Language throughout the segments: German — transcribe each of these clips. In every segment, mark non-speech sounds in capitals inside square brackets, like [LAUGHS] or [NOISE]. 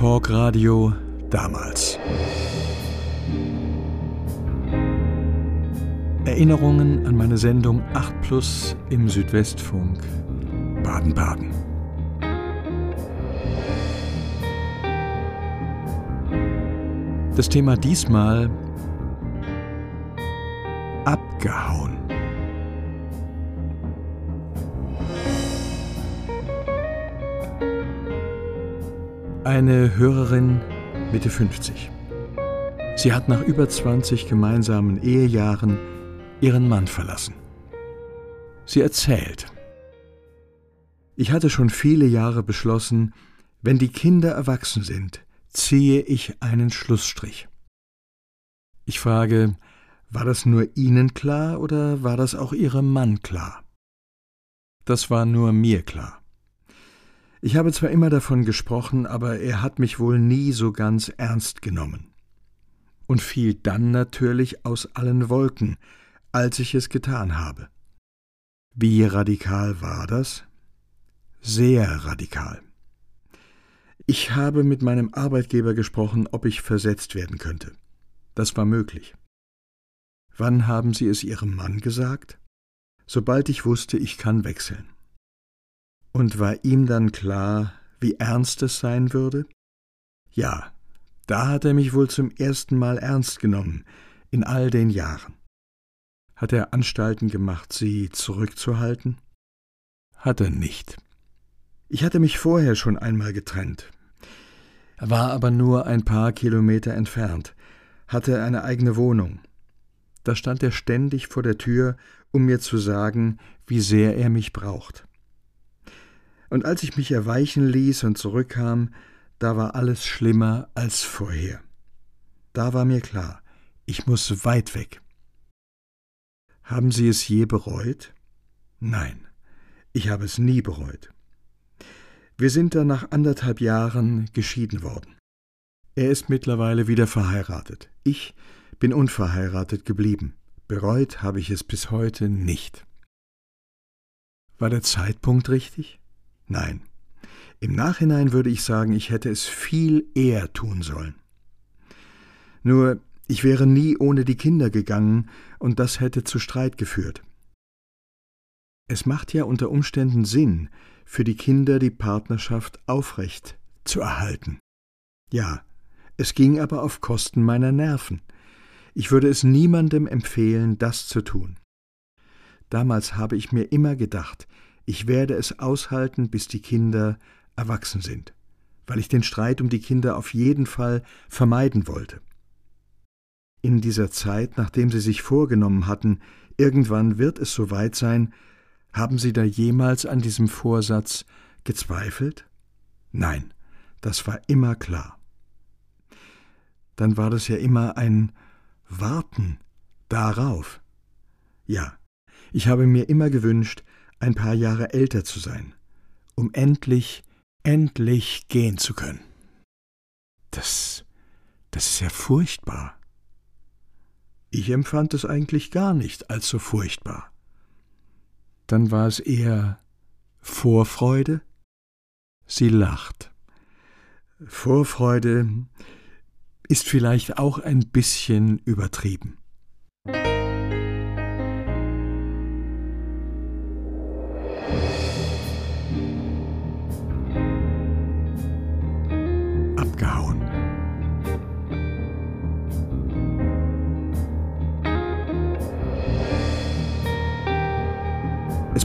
Talkradio damals. Erinnerungen an meine Sendung 8 Plus im Südwestfunk Baden-Baden. Das Thema diesmal abgehauen. Eine Hörerin Mitte 50. Sie hat nach über 20 gemeinsamen Ehejahren ihren Mann verlassen. Sie erzählt. Ich hatte schon viele Jahre beschlossen, wenn die Kinder erwachsen sind, ziehe ich einen Schlussstrich. Ich frage, war das nur Ihnen klar oder war das auch Ihrem Mann klar? Das war nur mir klar. Ich habe zwar immer davon gesprochen, aber er hat mich wohl nie so ganz ernst genommen. Und fiel dann natürlich aus allen Wolken, als ich es getan habe. Wie radikal war das? Sehr radikal. Ich habe mit meinem Arbeitgeber gesprochen, ob ich versetzt werden könnte. Das war möglich. Wann haben Sie es Ihrem Mann gesagt? Sobald ich wusste, ich kann wechseln. Und war ihm dann klar, wie ernst es sein würde? Ja, da hat er mich wohl zum ersten Mal ernst genommen, in all den Jahren. Hat er Anstalten gemacht, sie zurückzuhalten? Hat er nicht. Ich hatte mich vorher schon einmal getrennt, war aber nur ein paar Kilometer entfernt, hatte eine eigene Wohnung. Da stand er ständig vor der Tür, um mir zu sagen, wie sehr er mich braucht. Und als ich mich erweichen ließ und zurückkam, da war alles schlimmer als vorher. Da war mir klar, ich muss weit weg. Haben Sie es je bereut? Nein, ich habe es nie bereut. Wir sind dann nach anderthalb Jahren geschieden worden. Er ist mittlerweile wieder verheiratet. Ich bin unverheiratet geblieben. Bereut habe ich es bis heute nicht. War der Zeitpunkt richtig? Nein. Im Nachhinein würde ich sagen, ich hätte es viel eher tun sollen. Nur, ich wäre nie ohne die Kinder gegangen, und das hätte zu Streit geführt. Es macht ja unter Umständen Sinn, für die Kinder die Partnerschaft aufrecht zu erhalten. Ja, es ging aber auf Kosten meiner Nerven. Ich würde es niemandem empfehlen, das zu tun. Damals habe ich mir immer gedacht, ich werde es aushalten, bis die Kinder erwachsen sind, weil ich den Streit um die Kinder auf jeden Fall vermeiden wollte. In dieser Zeit, nachdem Sie sich vorgenommen hatten, irgendwann wird es soweit sein, haben Sie da jemals an diesem Vorsatz gezweifelt? Nein, das war immer klar. Dann war das ja immer ein Warten darauf. Ja, ich habe mir immer gewünscht, ein paar Jahre älter zu sein, um endlich, endlich gehen zu können. Das, das ist ja furchtbar. Ich empfand es eigentlich gar nicht als so furchtbar. Dann war es eher Vorfreude? Sie lacht. Vorfreude ist vielleicht auch ein bisschen übertrieben.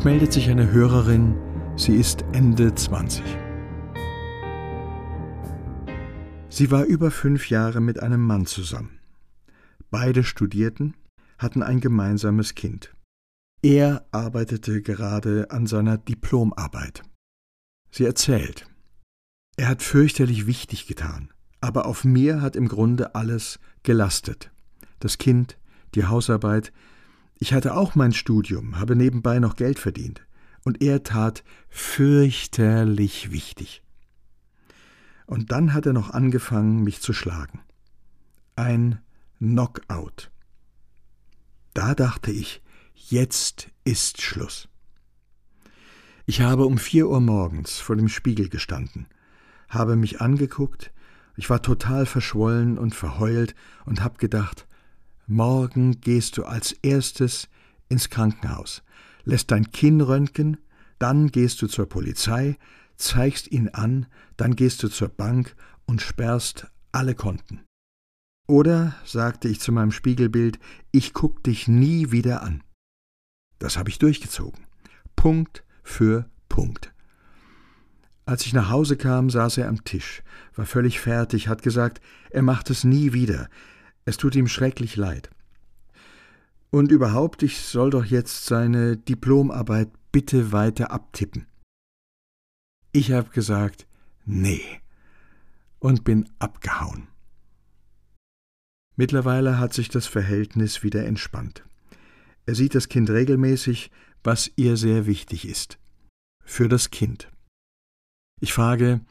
Meldet sich eine Hörerin, sie ist Ende 20. Sie war über fünf Jahre mit einem Mann zusammen. Beide studierten, hatten ein gemeinsames Kind. Er arbeitete gerade an seiner Diplomarbeit. Sie erzählt, er hat fürchterlich wichtig getan, aber auf mir hat im Grunde alles gelastet. Das Kind, die Hausarbeit, ich hatte auch mein Studium, habe nebenbei noch Geld verdient, und er tat fürchterlich wichtig. Und dann hat er noch angefangen, mich zu schlagen. Ein Knockout. Da dachte ich, jetzt ist Schluss. Ich habe um vier Uhr morgens vor dem Spiegel gestanden, habe mich angeguckt, Ich war total verschwollen und verheult und hab gedacht, morgen gehst du als erstes ins Krankenhaus, lässt dein Kinn röntgen, dann gehst du zur Polizei, zeigst ihn an, dann gehst du zur Bank und sperrst alle Konten. Oder, sagte ich zu meinem Spiegelbild, ich guck dich nie wieder an. Das habe ich durchgezogen. Punkt für Punkt. Als ich nach Hause kam, saß er am Tisch, war völlig fertig, hat gesagt, er macht es nie wieder. Es tut ihm schrecklich leid. Und überhaupt, ich soll doch jetzt seine Diplomarbeit bitte weiter abtippen. Ich habe gesagt, nee, und bin abgehauen. Mittlerweile hat sich das Verhältnis wieder entspannt. Er sieht das Kind regelmäßig, was ihr sehr wichtig ist. Für das Kind. Ich frage,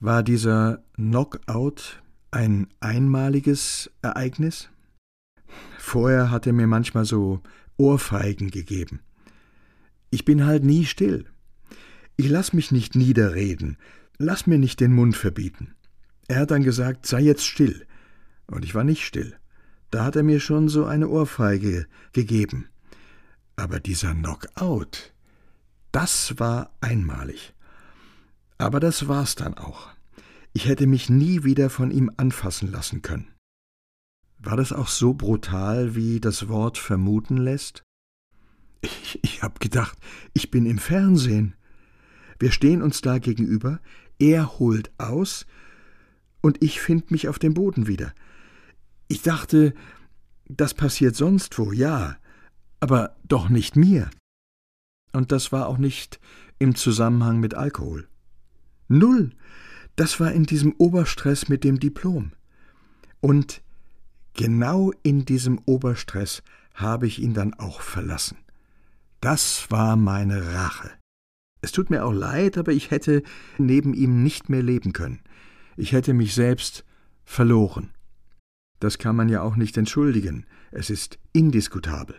war dieser Knockout ein einmaliges Ereignis? Vorher hat er mir manchmal so Ohrfeigen gegeben. Ich bin halt nie still. Ich lass mich nicht niederreden, lass mir nicht den Mund verbieten. Er hat dann gesagt, sei jetzt still. Und ich war nicht still. Da hat er mir schon so eine Ohrfeige gegeben. Aber dieser Knockout, das war einmalig. Aber das war's dann auch. Ich hätte mich nie wieder von ihm anfassen lassen können. War das auch so brutal, wie das Wort vermuten lässt? Ich, ich hab gedacht, ich bin im Fernsehen. Wir stehen uns da gegenüber, er holt aus, und ich find mich auf dem Boden wieder. Ich dachte, das passiert sonst wo, ja, aber doch nicht mir. Und das war auch nicht im Zusammenhang mit Alkohol. Null. Das war in diesem Oberstress mit dem Diplom. Und genau in diesem Oberstress habe ich ihn dann auch verlassen. Das war meine Rache. Es tut mir auch leid, aber ich hätte neben ihm nicht mehr leben können. Ich hätte mich selbst verloren. Das kann man ja auch nicht entschuldigen. Es ist indiskutabel.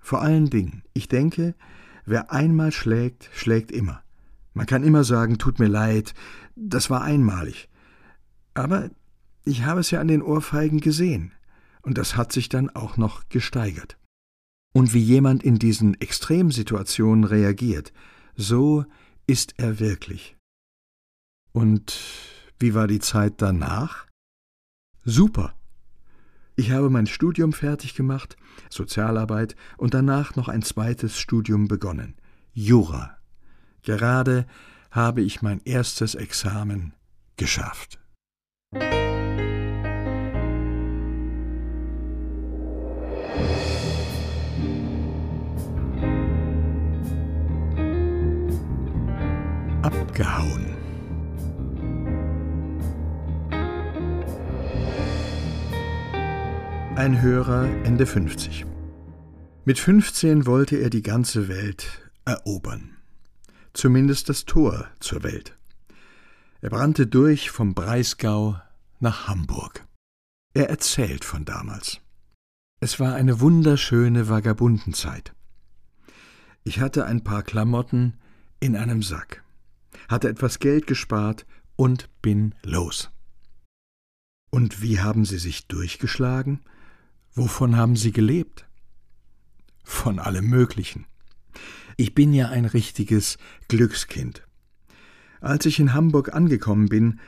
Vor allen Dingen, ich denke, wer einmal schlägt, schlägt immer. Man kann immer sagen, tut mir leid, das war einmalig. Aber ich habe es ja an den Ohrfeigen gesehen, und das hat sich dann auch noch gesteigert. Und wie jemand in diesen Extremsituationen reagiert, so ist er wirklich. Und wie war die Zeit danach? Super. Ich habe mein Studium fertig gemacht, Sozialarbeit und danach noch ein zweites Studium begonnen, Jura. Gerade habe ich mein erstes Examen geschafft. Abgehauen. Ein Hörer Ende 50. Mit 15 wollte er die ganze Welt erobern. Zumindest das Tor zur Welt. Er brannte durch vom Breisgau nach Hamburg. Er erzählt von damals. Es war eine wunderschöne Vagabundenzeit. Ich hatte ein paar Klamotten in einem Sack, hatte etwas Geld gespart und bin los. Und wie haben Sie sich durchgeschlagen? Wovon haben Sie gelebt? Von allem Möglichen. Ich bin ja ein richtiges Glückskind. Als ich in Hamburg angekommen bin,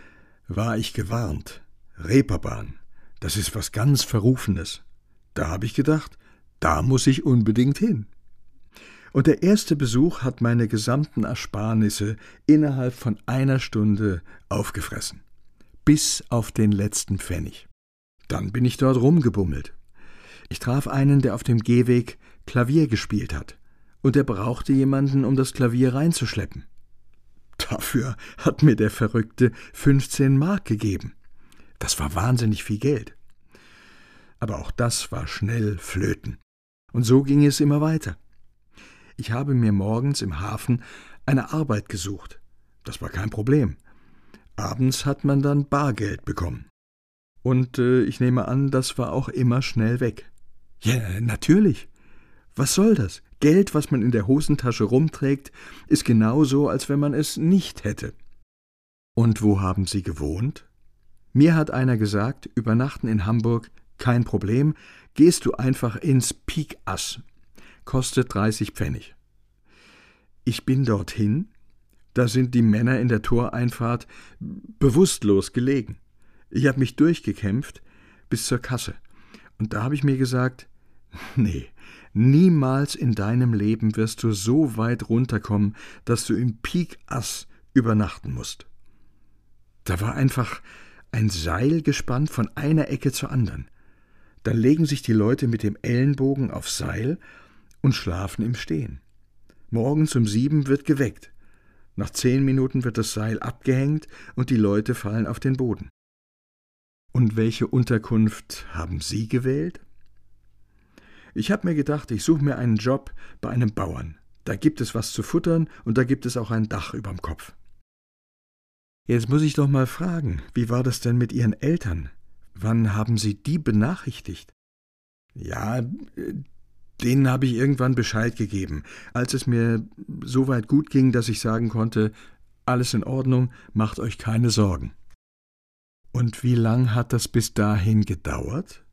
war ich gewarnt. Reeperbahn, das ist was ganz Verrufenes. Da habe ich gedacht, da muss ich unbedingt hin. Und der erste Besuch hat meine gesamten Ersparnisse innerhalb von einer Stunde aufgefressen. Bis auf den letzten Pfennig. Dann bin ich dort rumgebummelt. Ich traf einen, der auf dem Gehweg Klavier gespielt hat, und er brauchte jemanden, um das Klavier reinzuschleppen. Dafür hat mir der Verrückte 15 Mark gegeben. Das war wahnsinnig viel Geld. Aber auch das war schnell flöten. Und so ging es immer weiter. Ich habe mir morgens im Hafen eine Arbeit gesucht. Das war kein Problem. Abends hat man dann Bargeld bekommen. Und äh, ich nehme an, das war auch immer schnell weg. Ja, natürlich. Was soll das? Geld, was man in der Hosentasche rumträgt, ist genauso, als wenn man es nicht hätte. Und wo haben Sie gewohnt? Mir hat einer gesagt, übernachten in Hamburg kein Problem, gehst du einfach ins Pikass. Kostet 30 Pfennig. Ich bin dorthin, da sind die Männer in der Toreinfahrt bewusstlos gelegen. Ich habe mich durchgekämpft bis zur Kasse. Und da habe ich mir gesagt, [LAUGHS] nee, niemals in deinem Leben wirst du so weit runterkommen, dass du im Pikass übernachten musst. Da war einfach ein Seil gespannt von einer Ecke zur anderen. Dann legen sich die Leute mit dem Ellenbogen aufs Seil und schlafen im Stehen. Morgens um sieben wird geweckt. Nach zehn Minuten wird das Seil abgehängt und die Leute fallen auf den Boden. Und welche Unterkunft haben Sie gewählt? Ich habe mir gedacht, ich suche mir einen Job bei einem Bauern. Da gibt es was zu futtern und da gibt es auch ein Dach überm Kopf. Jetzt muss ich doch mal fragen, wie war das denn mit Ihren Eltern? Wann haben Sie die benachrichtigt? Ja, denen habe ich irgendwann Bescheid gegeben, als es mir so weit gut ging, dass ich sagen konnte, alles in Ordnung, macht euch keine Sorgen. Und wie lang hat das bis dahin gedauert?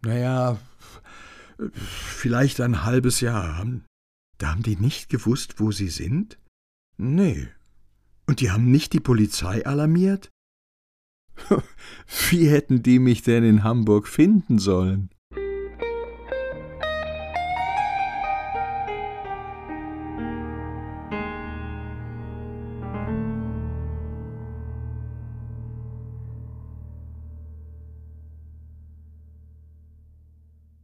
Naja, vielleicht ein halbes Jahr. Da haben die nicht gewusst, wo sie sind? Nee, und die haben nicht die Polizei alarmiert? [LAUGHS] Wie hätten die mich denn in Hamburg finden sollen?